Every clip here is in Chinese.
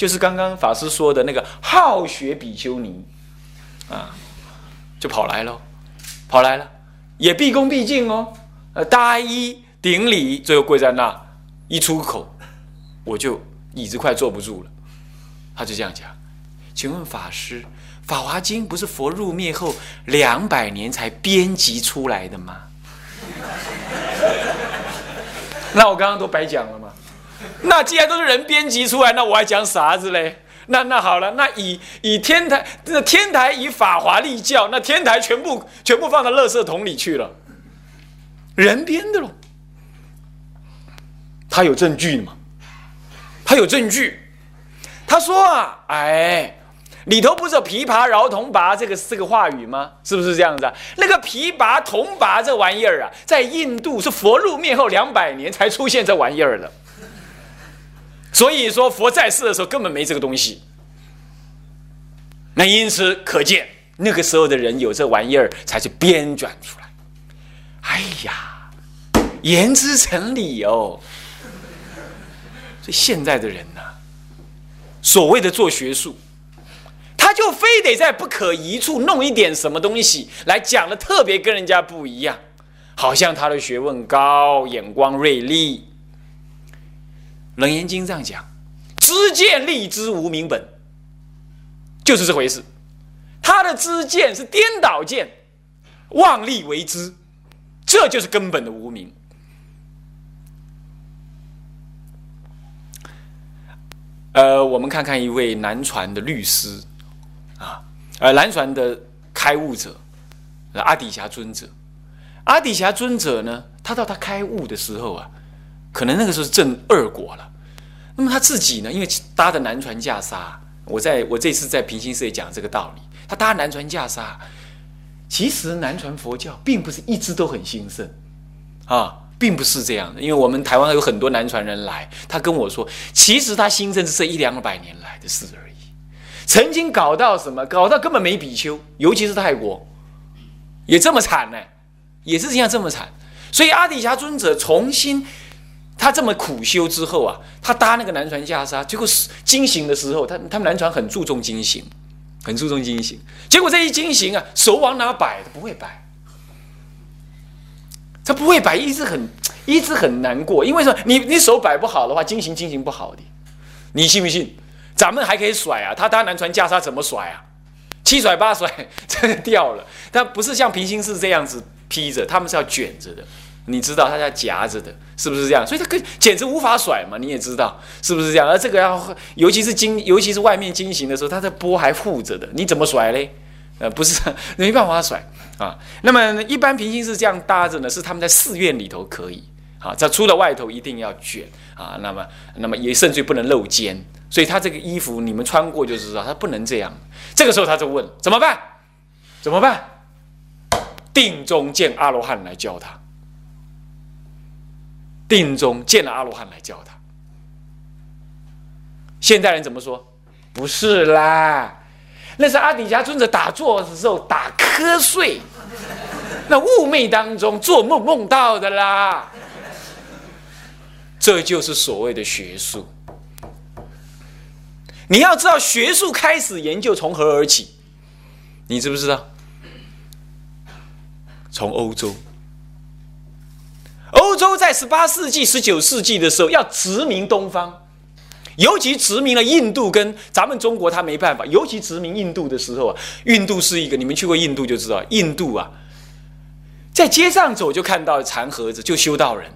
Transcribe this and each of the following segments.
就是刚刚法师说的那个好学比丘尼啊，就跑来了，跑来了，也毕恭毕敬哦，呃，大衣顶礼，最后跪在那，一出口，我就椅子快坐不住了，他就这样讲，请问法师。《法华经》不是佛入灭后两百年才编辑出来的吗？那我刚刚都白讲了？那既然都是人编辑出来，那我还讲啥子嘞？那那好了，那以以天台，那天台以法华立教，那天台全部全部放到垃圾桶里去了，人编的喽。他有证据吗？他有证据。他说啊，哎。里头不是有琵琶饶铜拔这个这个话语吗？是不是这样子啊？那个琵琶铜拔这玩意儿啊，在印度是佛入灭后两百年才出现这玩意儿的。所以说佛在世的时候根本没这个东西。那因此可见那个时候的人有这玩意儿才是编撰出来。哎呀，言之成理哦。所以现在的人呢，所谓的做学术。他就非得在不可疑处弄一点什么东西来讲的特别跟人家不一样，好像他的学问高，眼光锐利。楞严经这样讲：“知见立知无明本”，就是这回事。他的知见是颠倒见，妄立为知，这就是根本的无明。呃，我们看看一位南传的律师。啊，呃，南传的开悟者，阿底峡尊者，阿底峡尊者呢，他到他开悟的时候啊，可能那个时候是正二果了。那么他自己呢，因为搭的南传袈裟，我在我这次在平行社也讲这个道理。他搭南传袈裟，其实南传佛教并不是一直都很兴盛啊，并不是这样的。因为我们台湾有很多南传人来，他跟我说，其实他兴盛是这一两百年来的事而已。曾经搞到什么？搞到根本没比丘，尤其是泰国，也这么惨呢，也是这样这么惨。所以阿底峡尊者重新，他这么苦修之后啊，他搭那个南传袈裟，结果是经行的时候，他他们南传很注重经行，很注重经行。结果这一经行啊，手往哪摆？他不会摆，他不会摆，一直很一直很难过。因为说你你手摆不好的话，经行经行不好的，你信不信？咱们还可以甩啊，他搭南船袈裟怎么甩啊？七甩八甩，真的掉了。但不是像平行式这样子披着，他们是要卷着的。你知道，他在夹着的，是不是这样？所以它跟简直无法甩嘛。你也知道，是不是这样？而这个要，尤其是经，尤其是外面经行的时候，它的波还护着的，你怎么甩嘞？呃，不是，没办法甩啊。那么一般平行是这样搭着呢，是他们在寺院里头可以。啊，在出了外头一定要卷啊。那么，那么也甚至不能露肩。所以他这个衣服你们穿过就知道，他不能这样。这个时候他就问：怎么办？怎么办？定中见阿罗汉来教他。定中见了阿罗汉来教他。现代人怎么说？不是啦，那是阿底峡尊者打坐的时候打瞌睡，那雾昧当中做梦梦到的啦。这就是所谓的学术。你要知道学术开始研究从何而起，你知不知道？从欧洲，洲在十八世纪、十九世纪的时候要殖民东方，尤其殖民了印度跟咱们中国，他没办法。尤其殖民印度的时候啊，印度是一个你们去过印度就知道，印度啊，在街上走就看到禅盒子，就修道人。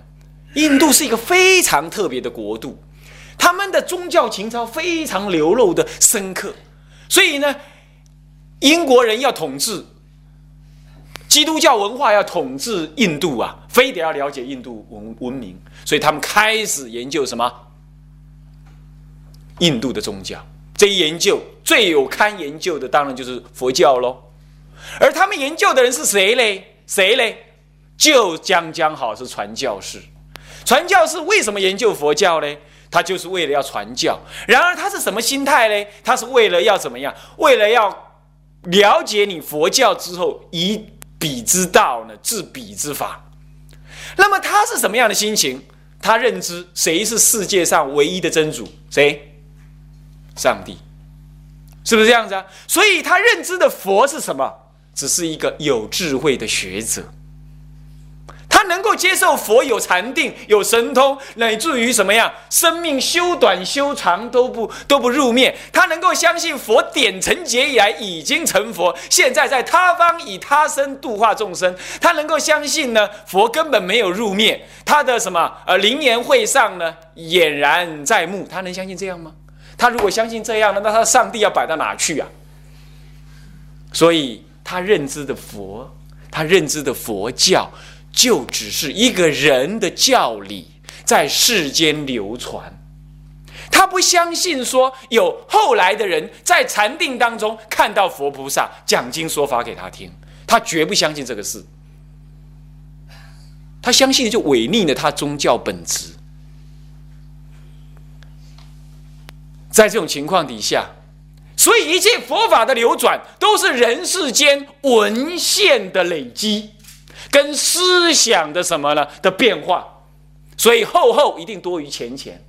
印度是一个非常特别的国度。他们的宗教情操非常流露的深刻，所以呢，英国人要统治基督教文化，要统治印度啊，非得要了解印度文文明，所以他们开始研究什么？印度的宗教。这一研究最有堪研究的，当然就是佛教喽。而他们研究的人是谁嘞？谁嘞？就将将好是传教士。传教士为什么研究佛教嘞？他就是为了要传教，然而他是什么心态呢？他是为了要怎么样？为了要了解你佛教之后，一彼之道呢，治彼之法。那么他是什么样的心情？他认知谁是世界上唯一的真主？谁？上帝，是不是这样子啊？所以他认知的佛是什么？只是一个有智慧的学者。能够接受佛有禅定、有神通，乃至于什么样，生命修短修长都不都不入灭。他能够相信佛点成劫以来已经成佛，现在在他方以他身度化众生。他能够相信呢，佛根本没有入灭，他的什么呃灵言会上呢俨然在目。他能相信这样吗？他如果相信这样呢，那他的上帝要摆到哪去啊？所以他认知的佛，他认知的佛教。就只是一个人的教理在世间流传，他不相信说有后来的人在禅定当中看到佛菩萨讲经说法给他听，他绝不相信这个事。他相信就违逆了他宗教本质。在这种情况底下，所以一切佛法的流转都是人世间文献的累积。跟思想的什么呢的变化，所以后后一定多于前前，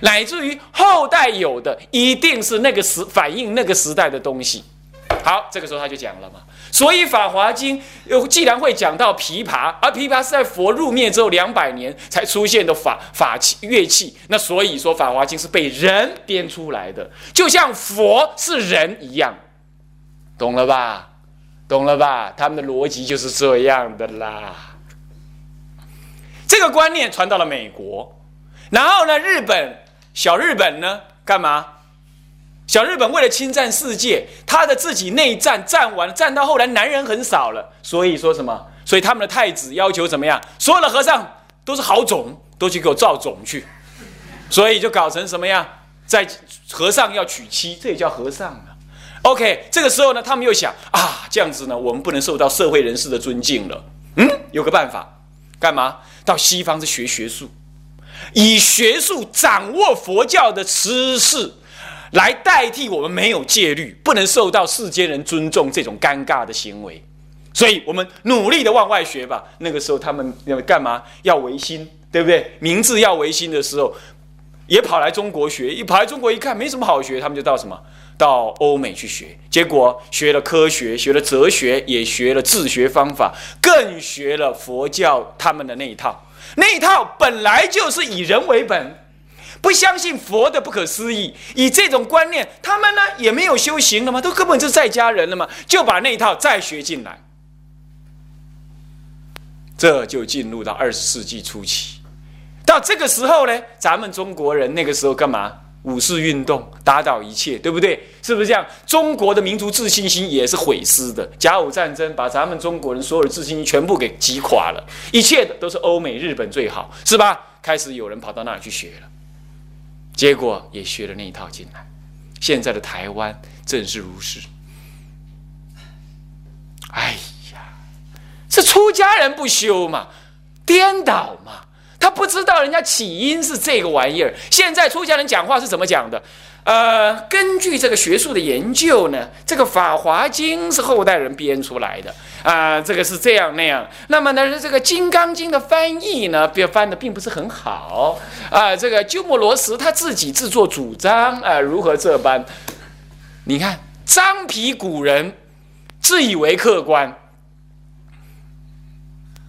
乃至于后代有的一定是那个时反映那个时代的东西。好，这个时候他就讲了嘛。所以《法华经》既然会讲到琵琶，而琵琶是在佛入灭之后两百年才出现的法法器乐器，那所以说《法华经》是被人编出来的，就像佛是人一样，懂了吧？懂了吧？他们的逻辑就是这样的啦。这个观念传到了美国，然后呢，日本小日本呢，干嘛？小日本为了侵占世界，他的自己内战战完，战到后来男人很少了，所以说什么？所以他们的太子要求怎么样？所有的和尚都是好种，都去给我造种去，所以就搞成什么样？在和尚要娶妻，这也叫和尚。OK，这个时候呢，他们又想啊，这样子呢，我们不能受到社会人士的尊敬了。嗯，有个办法，干嘛？到西方去学学术，以学术掌握佛教的知识，来代替我们没有戒律，不能受到世间人尊重这种尴尬的行为。所以我们努力的往外学吧。那个时候他们要干嘛？要维新，对不对？明治要维新的时候，也跑来中国学。一跑来中国一看，没什么好学，他们就到什么？到欧美去学，结果学了科学，学了哲学，也学了治学方法，更学了佛教他们的那一套。那一套本来就是以人为本，不相信佛的不可思议。以这种观念，他们呢也没有修行了吗？都根本就在家人了吗？就把那一套再学进来。这就进入到二十世纪初期。到这个时候呢，咱们中国人那个时候干嘛？五四运动打倒一切，对不对？是不是这样？中国的民族自信心也是毁失的。甲午战争把咱们中国人所有的自信心全部给击垮了，一切的都是欧美日本最好，是吧？开始有人跑到那里去学了，结果也学了那一套进来。现在的台湾正是如是。哎呀，是出家人不修嘛，颠倒嘛。他不知道人家起因是这个玩意儿。现在出家人讲话是怎么讲的？呃，根据这个学术的研究呢，这个《法华经》是后代人编出来的啊，这个是这样那样。那么呢，这个《金刚经》的翻译呢，别翻的并不是很好啊。这个鸠摩罗什他自己自作主张啊，如何这般？你看，张皮古人自以为客观，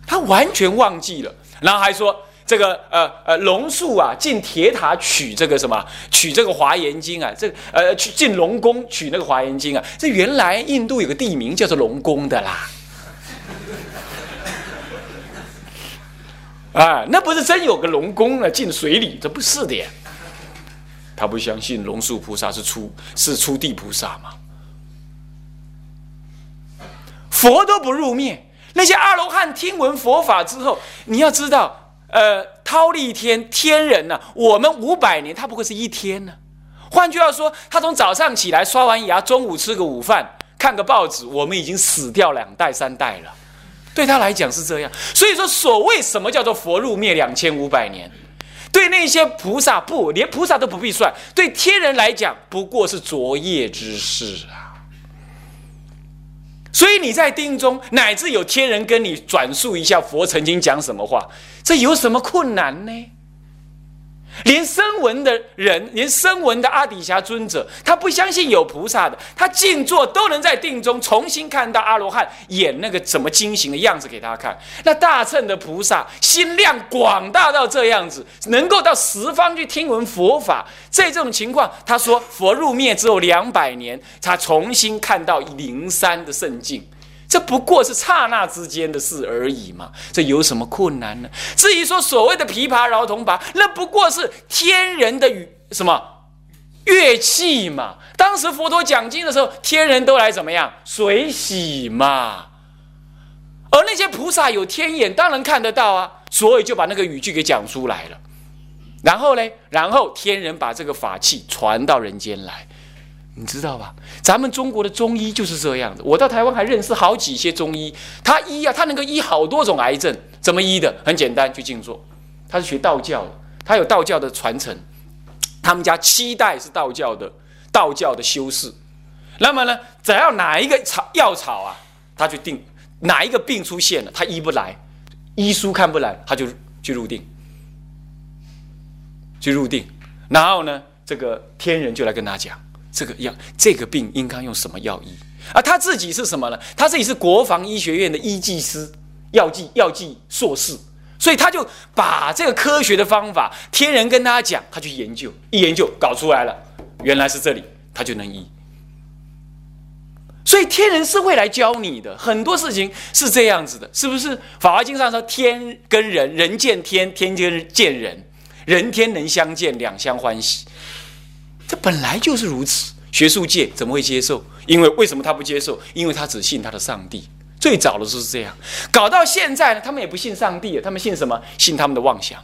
他完全忘记了，然后还说。这个呃呃龙树啊，进铁塔取这个什么？取这个华严经啊，这呃去进龙宫取那个华严经啊，这原来印度有个地名叫做龙宫的啦。啊，那不是真有个龙宫啊？进水里，这不是的呀。他不相信龙树菩萨是出是出地菩萨吗？佛都不入灭，那些阿罗汉听闻佛法之后，你要知道。呃，忉利天天人呢？我们五百年，他不过是一天呢。换句话说，他从早上起来刷完牙，中午吃个午饭，看个报纸，我们已经死掉两代三代了。对他来讲是这样。所以说，所谓什么叫做佛入灭两千五百年，对那些菩萨不，连菩萨都不必算，对天人来讲，不过是昨夜之事啊。所以你在定中，乃至有天人跟你转述一下佛曾经讲什么话，这有什么困难呢？连声闻的人，连声闻的阿底峡尊者，他不相信有菩萨的，他静坐都能在定中重新看到阿罗汉演那个怎么惊醒的样子给他看。那大乘的菩萨心量广大到这样子，能够到十方去听闻佛法。在这种情况，他说佛入灭之后两百年，他重新看到灵山的圣境。这不过是刹那之间的事而已嘛，这有什么困难呢？至于说所谓的琵琶、饶铜拔，那不过是天人的语什么乐器嘛。当时佛陀讲经的时候，天人都来怎么样水洗嘛。而那些菩萨有天眼，当然看得到啊，所以就把那个语句给讲出来了。然后呢，然后天人把这个法器传到人间来。你知道吧？咱们中国的中医就是这样的。我到台湾还认识好几些中医，他医啊，他能够医好多种癌症。怎么医的？很简单，去静坐。他是学道教的，他有道教的传承。他们家七代是道教的，道教的修士。那么呢，只要哪一个草药草啊，他就定哪一个病出现了，他医不来，医书看不来，他就去入定，去入定。然后呢，这个天人就来跟他讲。这个药，这个病应该用什么药医？而他自己是什么呢？他自己是国防医学院的医技师，药剂药剂硕士，所以他就把这个科学的方法，天人跟他讲，他去研究，一研究搞出来了，原来是这里，他就能医。所以天人是会来教你的，很多事情是这样子的，是不是？《法华经》上说，天跟人，人见天，天见人，人天能相见，两相欢喜。这本来就是如此，学术界怎么会接受？因为为什么他不接受？因为他只信他的上帝。最早的时候是这样，搞到现在呢，他们也不信上帝，他们信什么？信他们的妄想。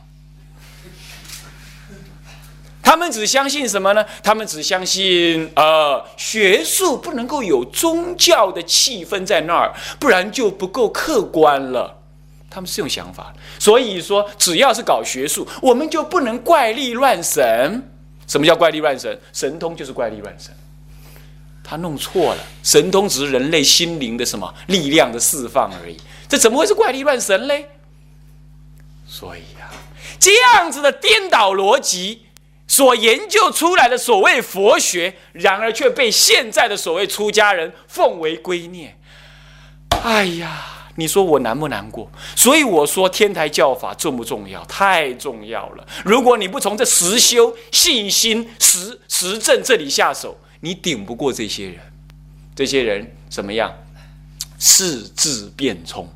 他们只相信什么呢？他们只相信，呃，学术不能够有宗教的气氛在那儿，不然就不够客观了。他们是有想法，所以说，只要是搞学术，我们就不能怪力乱神。什么叫怪力乱神？神通就是怪力乱神，他弄错了。神通只是人类心灵的什么力量的释放而已，这怎么会是怪力乱神嘞？所以呀，这样子的颠倒逻辑所研究出来的所谓佛学，然而却被现在的所谓出家人奉为圭臬。哎呀！你说我难不难过？所以我说天台教法重不重要？太重要了！如果你不从这实修、信心、实实证这里下手，你顶不过这些人。这些人怎么样？四智辩聪，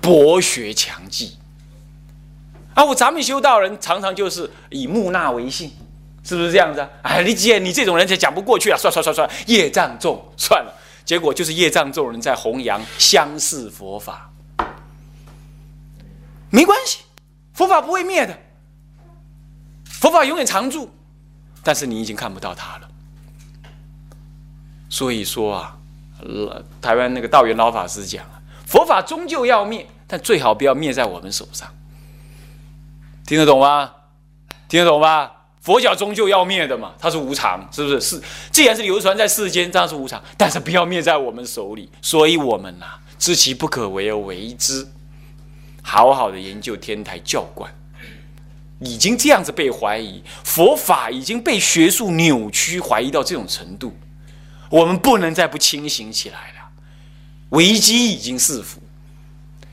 博学强记。啊，我咱们修道人常常就是以木讷为性，是不是这样子啊？哎，你姐，你这种人才讲不过去啊！算算算算，业障重，算了。结果就是业障众人在弘扬相似佛法，没关系，佛法不会灭的，佛法永远常驻，但是你已经看不到它了。所以说啊，台湾那个道元老法师讲啊，佛法终究要灭，但最好不要灭在我们手上。听得懂吗？听得懂吧？佛教终究要灭的嘛，它是无常，是不是？是，既然是流传在世间，当然是无常，但是不要灭在我们手里。所以，我们呐，知其不可为而为之，好好的研究天台教观，已经这样子被怀疑，佛法已经被学术扭曲怀疑到这种程度，我们不能再不清醒起来了，危机已经四伏。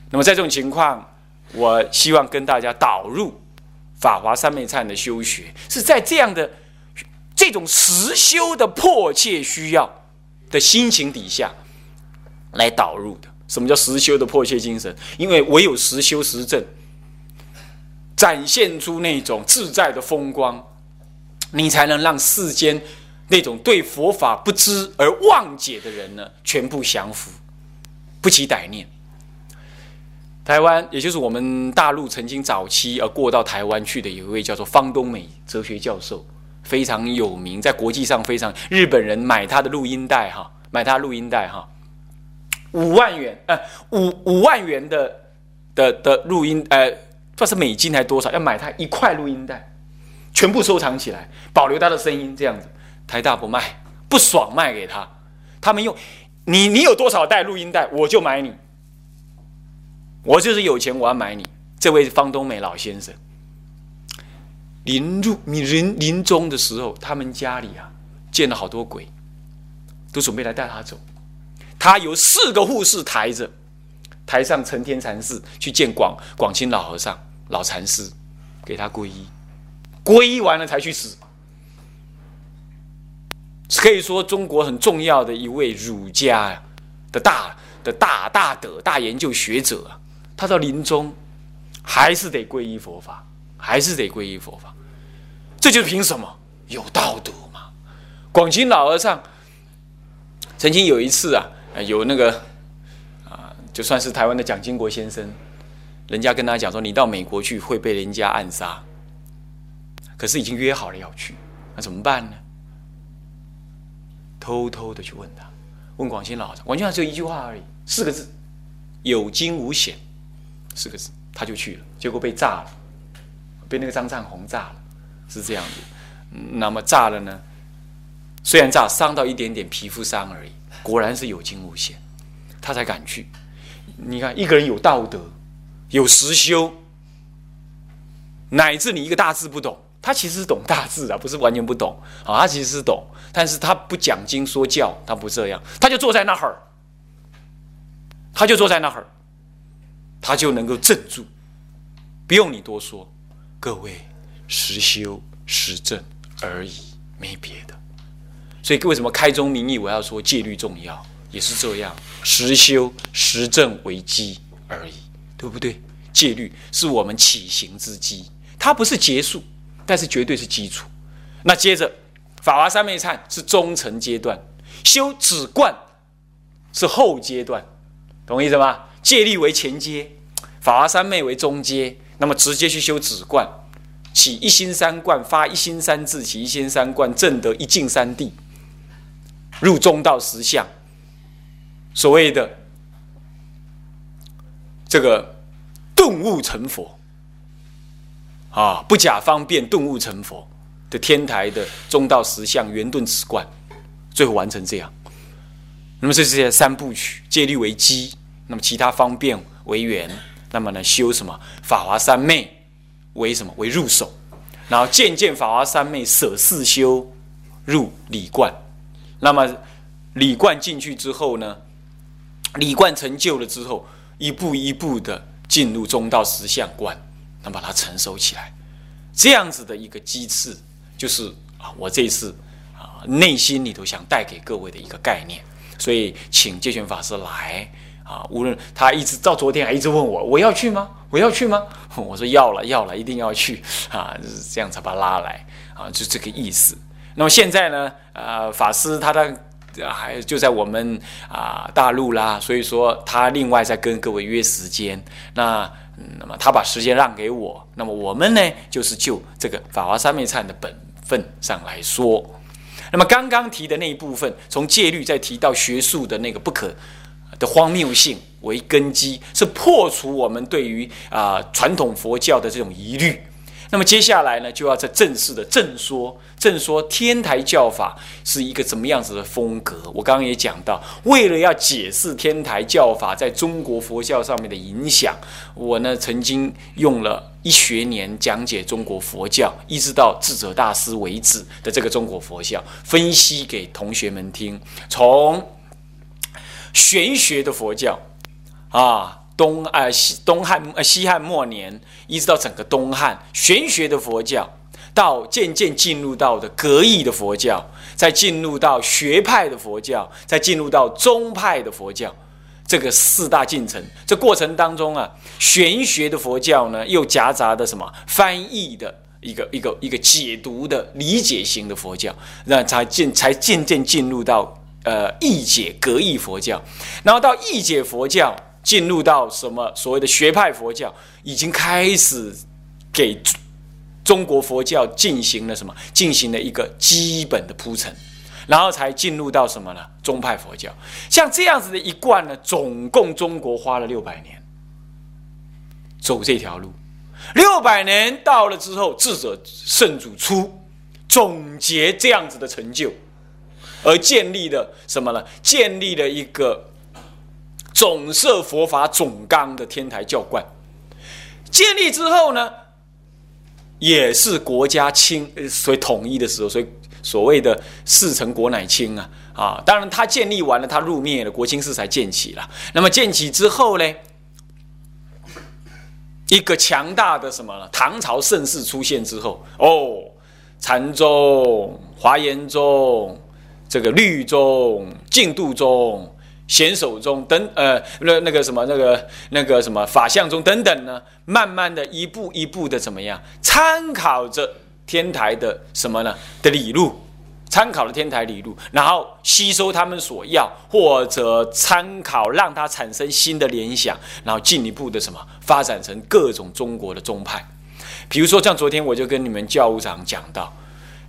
那么，在这种情况，我希望跟大家导入。法华三昧忏的修学是在这样的这种实修的迫切需要的心情底下来导入的。什么叫实修的迫切精神？因为唯有实修实证，展现出那种自在的风光，你才能让世间那种对佛法不知而妄解的人呢，全部降服，不起歹念。台湾，也就是我们大陆曾经早期而过到台湾去的有一位叫做方东美哲学教授，非常有名，在国际上非常日本人买他的录音带哈，买他录音带哈，五万元呃五五万元的的的录音呃，不是美金还多少，要买他一块录音带，全部收藏起来，保留他的声音这样子。台大不卖，不爽卖给他，他们用你你有多少袋录音带，我就买你。我就是有钱，我要买你这位方东美老先生临入临临终的时候，他们家里啊见了好多鬼，都准备来带他走。他由四个护士抬着，抬上承天禅寺去见广广清老和尚、老禅师，给他皈依，皈依完了才去死。可以说中国很重要的一位儒家的大的大大德、大研究学者啊，他到临终还是得皈依佛法，还是得皈依佛法。这就是凭什么？有道德嘛。广清老和尚曾经有一次啊，有那个啊，就算是台湾的蒋经国先生，人家跟他讲说，你到美国去会被人家暗杀，可是已经约好了要去，那怎么办呢？偷偷的去问他，问广清老和尚，广清老只有一句话而已，四个字：有惊无险。四个字，他就去了，结果被炸了，被那个张占红炸了，是这样子。那么炸了呢？虽然炸伤到一点点皮肤伤而已，果然是有惊无险，他才敢去。你看，一个人有道德，有实修，乃至你一个大字不懂。他其实是懂大字的，不是完全不懂啊。他其实是懂，但是他不讲经说教，他不这样，他就坐在那儿，他就坐在那儿，他就能够镇住，不用你多说。各位实修实证而已，没别的。所以为什么开宗明义我要说戒律重要，也是这样，实修实证为基而已，对不对？戒律是我们起行之基，它不是结束。但是绝对是基础。那接着，法华三昧忏是中层阶段，修止观是后阶段，懂意思吗？戒律为前阶，法华三昧为中阶。那么直接去修止观，起一心三观，发一心三智，起一心三观，证得一境三地，入中道实相。所谓的 这个顿悟成佛。啊，不假方便顿悟成佛的天台的中道实相圆顿止观，最后完成这样。那么这是三部曲，戒律为基，那么其他方便为缘，那么呢修什么？法华三昧为什么？为入手，然后渐渐法华三昧舍四修入理观，那么理观进去之后呢，理观成就了之后，一步一步的进入中道实相观。能把它成熟起来，这样子的一个机制，就是啊，我这次啊内心里头想带给各位的一个概念。所以请戒权法师来啊，无论他一直到昨天还一直问我，我要去吗？我要去吗？我说要了，要了，一定要去啊，这样才把他拉来啊，就这个意思。那么现在呢，呃，法师他的还就在我们啊大陆啦，所以说他另外在跟各位约时间。那那么他把时间让给我，那么我们呢，就是就这个法华三昧忏的本分上来说。那么刚刚提的那一部分，从戒律再提到学术的那个不可荒谬性为根基，是破除我们对于啊传统佛教的这种疑虑。那么接下来呢，就要在正式的正说，正说天台教法是一个怎么样子的风格。我刚刚也讲到，为了要解释天台教法在中国佛教上面的影响，我呢曾经用了一学年讲解中国佛教，一直到智者大师为止的这个中国佛教，分析给同学们听，从玄学的佛教啊。东啊西东汉呃西汉末年，一直到整个东汉玄学的佛教，到渐渐进入到的格义的佛教，再进入到学派的佛教，再进入到宗派的佛教，这个四大进程。这过程当中啊，玄学的佛教呢，又夹杂的什么翻译的一个一个一个解读的理解型的佛教，那才渐才渐渐进入到呃义解格义佛教，然后到义解佛教。进入到什么所谓的学派佛教，已经开始给中国佛教进行了什么？进行了一个基本的铺陈，然后才进入到什么呢？宗派佛教，像这样子的一贯呢，总共中国花了六百年走这条路，六百年到了之后，智者圣主出总结这样子的成就，而建立了什么呢？建立了一个。总摄佛法总纲的天台教观，建立之后呢，也是国家清所以统一的时候，所以所谓的事成国乃清啊啊！当然，他建立完了，他入灭了，国清寺才建起了。那么建起之后呢，一个强大的什么呢？唐朝盛世出现之后，哦，禅宗、华严宗、这个律宗、净土宗。显手中等呃那那个什么那个那个什么法相中等等呢，慢慢的一步一步的怎么样？参考着天台的什么呢的理路，参考了天台理路，然后吸收他们所要，或者参考让它产生新的联想，然后进一步的什么发展成各种中国的宗派。比如说像昨天我就跟你们教务长讲到。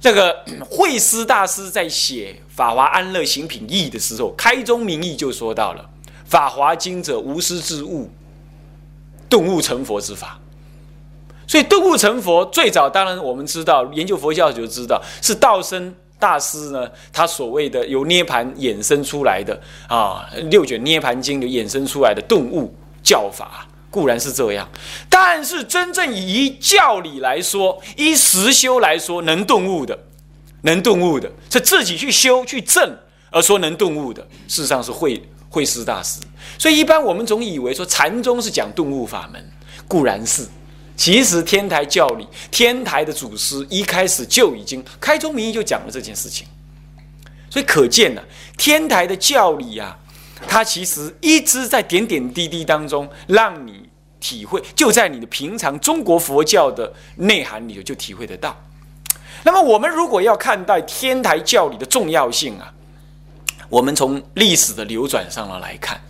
这个慧思大师在写《法华安乐行品义》的时候，开宗明义就说到了：“法华经者，无师之物，顿悟成佛之法。”所以顿悟成佛最早，当然我们知道，研究佛教就知道是道生大师呢，他所谓的由涅盘衍生出来的啊，六卷涅盘经就衍生出来的顿悟教法。固然是这样，但是真正以教理来说，依实修来说，能顿悟的，能顿悟的，是自己去修去证而说能顿悟的，事实上是慧慧师大师。所以一般我们总以为说禅宗是讲顿悟法门，固然是，其实天台教理，天台的祖师一开始就已经开宗明义就讲了这件事情，所以可见呢，天台的教理啊。它其实一直在点点滴滴当中让你体会，就在你的平常中国佛教的内涵里头就体会得到。那么我们如果要看待天台教理的重要性啊，我们从历史的流转上来看，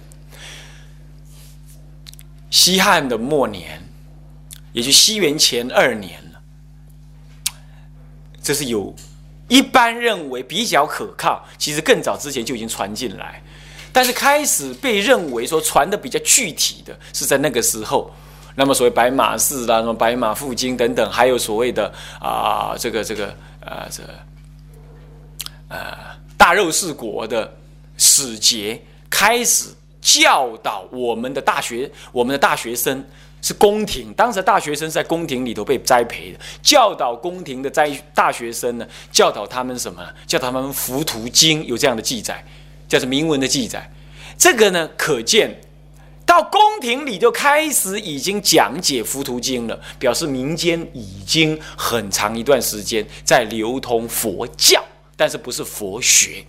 西汉的末年，也就西元前二年了，这是有一般认为比较可靠，其实更早之前就已经传进来。但是开始被认为说传的比较具体的是在那个时候，那么所谓白马寺啦、什么白马负经等等，还有所谓的啊这个这个呃这呃大肉氏国的使节开始教导我们的大学，我们的大学生是宫廷，当时大学生在宫廷里头被栽培的，教导宫廷的在大学生呢，教导他们什么？教导他们浮屠经有这样的记载。叫做铭文的记载，这个呢，可见到宫廷里就开始已经讲解《浮屠经》了，表示民间已经很长一段时间在流通佛教，但是不是佛学。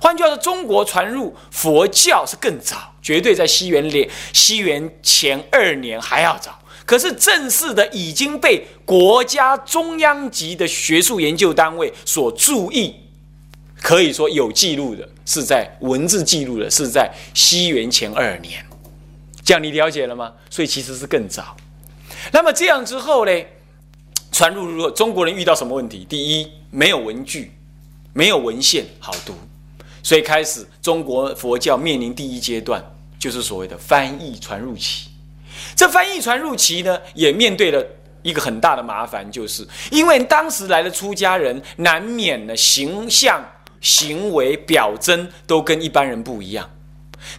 换句话说，中国传入佛教是更早，绝对在西元连西元前二年还要早。可是正式的已经被国家中央级的学术研究单位所注意。可以说有记录的是在文字记录的是在西元前二年，这样你了解了吗？所以其实是更早。那么这样之后呢，传入如果中国人遇到什么问题？第一，没有文具，没有文献好读，所以开始中国佛教面临第一阶段，就是所谓的翻译传入期。这翻译传入期呢，也面对了一个很大的麻烦，就是因为当时来的出家人难免呢形象。行为表征都跟一般人不一样，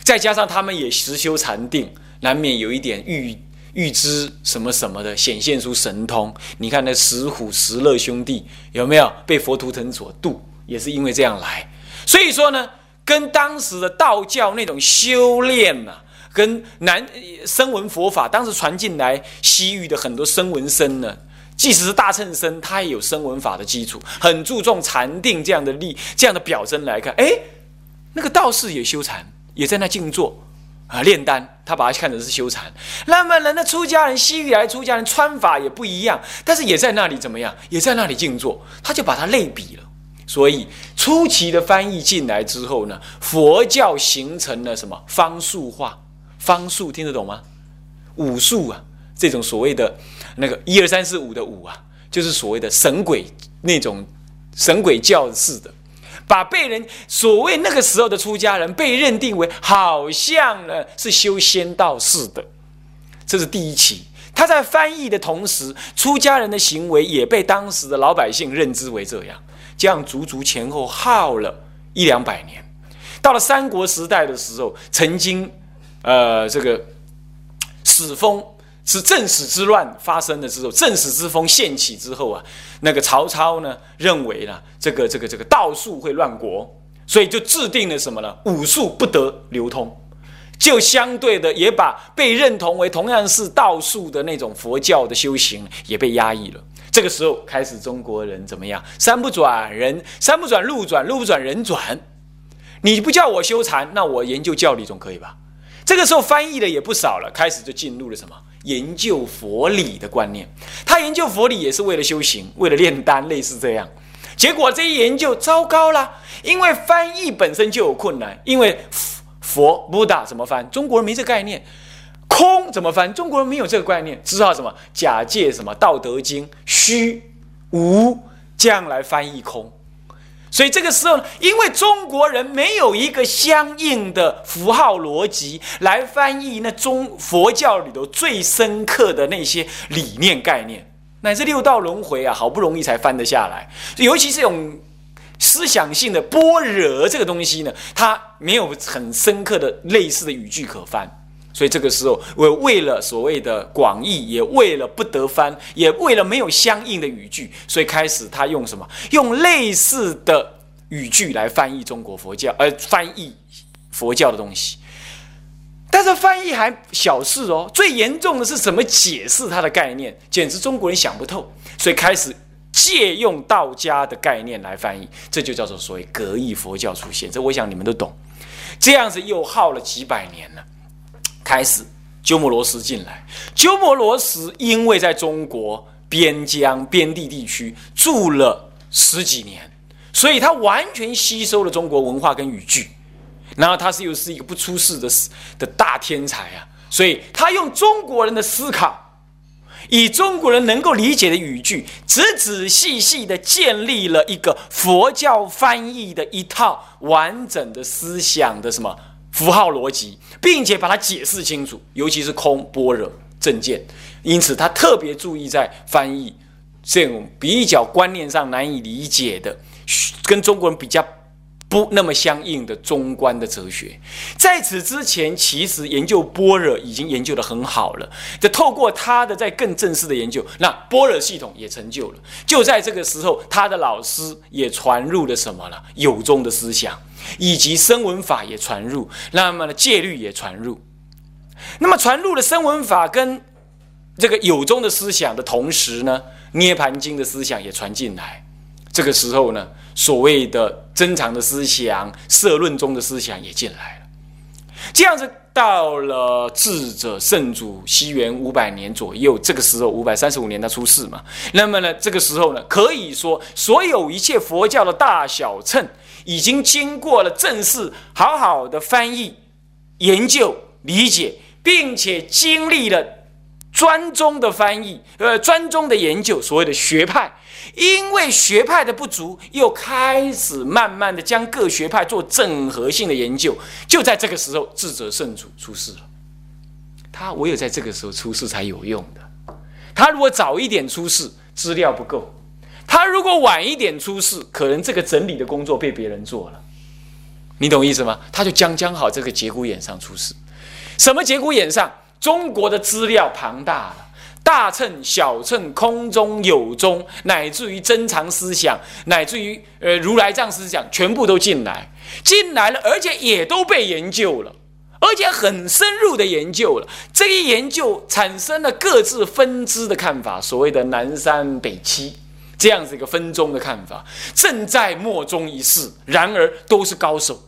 再加上他们也实修禅定，难免有一点预预知什么什么的，显现出神通。你看那石虎、石勒兄弟有没有被佛图腾所度？也是因为这样来。所以说呢，跟当时的道教那种修炼呐，跟南声闻佛法当时传进来西域的很多声闻僧呢。即使是大乘僧，他也有声闻法的基础，很注重禅定这样的力、这样的表征来看。哎，那个道士也修禅，也在那静坐啊炼丹，他把它看成是修禅。那么人的出家人西域来出家人穿法也不一样，但是也在那里怎么样？也在那里静坐，他就把它类比了。所以初期的翻译进来之后呢，佛教形成了什么方术化？方术听得懂吗？武术啊，这种所谓的。那个一二三四五的五啊，就是所谓的神鬼那种神鬼教似的，把被人所谓那个时候的出家人被认定为好像呢是修仙道士的，这是第一期。他在翻译的同时，出家人的行为也被当时的老百姓认知为这样，这样足足前后耗了一两百年。到了三国时代的时候，曾经呃这个史封。是正史之乱发生了之后，正史之风现起之后啊，那个曹操呢认为呢，这个这个这个道术会乱国，所以就制定了什么呢？武术不得流通，就相对的也把被认同为同样是道术的那种佛教的修行也被压抑了。这个时候开始，中国人怎么样？山不转人，山不转路转，路不转人转。你不叫我修禅，那我研究教理总可以吧？这个时候翻译的也不少了，开始就进入了什么？研究佛理的观念，他研究佛理也是为了修行，为了炼丹，类似这样。结果这一研究糟糕了，因为翻译本身就有困难。因为佛、佛、达怎么翻？中国人没这概念。空怎么翻？中国人没有这个概念，只好什么假借什么《道德经》虚无这样来翻译空。所以这个时候，因为中国人没有一个相应的符号逻辑来翻译那中佛教里头最深刻的那些理念概念，乃至六道轮回啊，好不容易才翻得下来。尤其这种思想性的般若这个东西呢，它没有很深刻的类似的语句可翻。所以这个时候，我为了所谓的广义，也为了不得翻，也为了没有相应的语句，所以开始他用什么？用类似的语句来翻译中国佛教，呃，翻译佛教的东西。但是翻译还小事哦，最严重的是怎么解释它的概念，简直中国人想不透。所以开始借用道家的概念来翻译，这就叫做所谓格义佛教出现。这我想你们都懂。这样子又耗了几百年了。开始，鸠摩罗什进来。鸠摩罗什因为在中国边疆边地地区住了十几年，所以他完全吸收了中国文化跟语句。然后他是又是一个不出世的的大天才啊，所以他用中国人的思考，以中国人能够理解的语句，仔仔细细的建立了一个佛教翻译的一套完整的思想的什么？符号逻辑，并且把它解释清楚，尤其是空、般若、正见。因此，他特别注意在翻译这种比较观念上难以理解的，跟中国人比较不那么相应的中观的哲学。在此之前，其实研究般若已经研究的很好了。就透过他的在更正式的研究，那般若系统也成就了。就在这个时候，他的老师也传入了什么呢？有宗的思想。以及声闻法也传入，那么呢戒律也传入，那么传入了声闻法跟这个有宗的思想的同时呢，涅盘经的思想也传进来。这个时候呢，所谓的珍藏的思想、社论中的思想也进来了。这样子到了智者圣祖西元五百年左右，这个时候五百三十五年他出世嘛，那么呢，这个时候呢，可以说所有一切佛教的大小乘。已经经过了正式好好的翻译、研究、理解，并且经历了专宗的翻译，呃，专宗的研究，所谓的学派，因为学派的不足，又开始慢慢的将各学派做整合性的研究。就在这个时候，智者圣主出世了。他唯有在这个时候出世才有用的。他如果早一点出世，资料不够。他如果晚一点出世，可能这个整理的工作被别人做了，你懂意思吗？他就将将好这个节骨眼上出世。什么节骨眼上？中国的资料庞大了，大乘、小乘、空中有中，乃至于珍藏思想，乃至于呃如来藏思想，全部都进来，进来了，而且也都被研究了，而且很深入的研究了。这一研究产生了各自分支的看法，所谓的南山北七。这样子一个分宗的看法，正在莫衷一是。然而都是高手，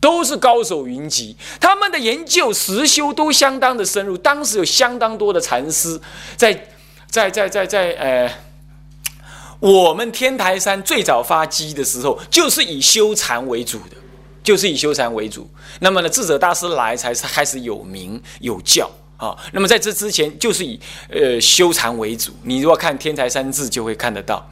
都是高手云集。他们的研究实修都相当的深入。当时有相当多的禅师在在在在在呃，我们天台山最早发基的时候，就是以修禅为主的，就是以修禅为主。那么呢，智者大师来才是开始有名有教。啊，那么在这之前就是以呃修禅为主。你如果看《天台三志》，就会看得到。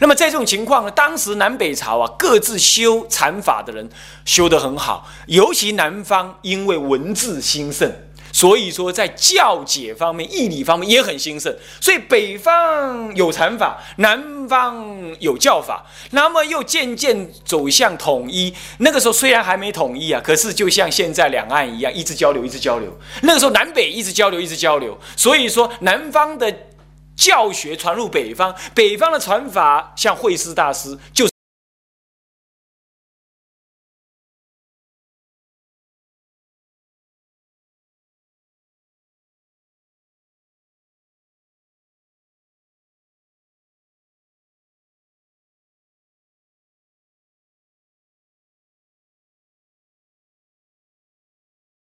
那么在这种情况呢，当时南北朝啊，各自修禅法的人修得很好，尤其南方因为文字兴盛，所以说在教解方面、义理方面也很兴盛。所以北方有禅法，南方有教法，那么又渐渐走向统一。那个时候虽然还没统一啊，可是就像现在两岸一样，一直交流，一直交流。那个时候南北一直交流，一直交流。所以说南方的教学传入北方，北方的传法像惠师大师就。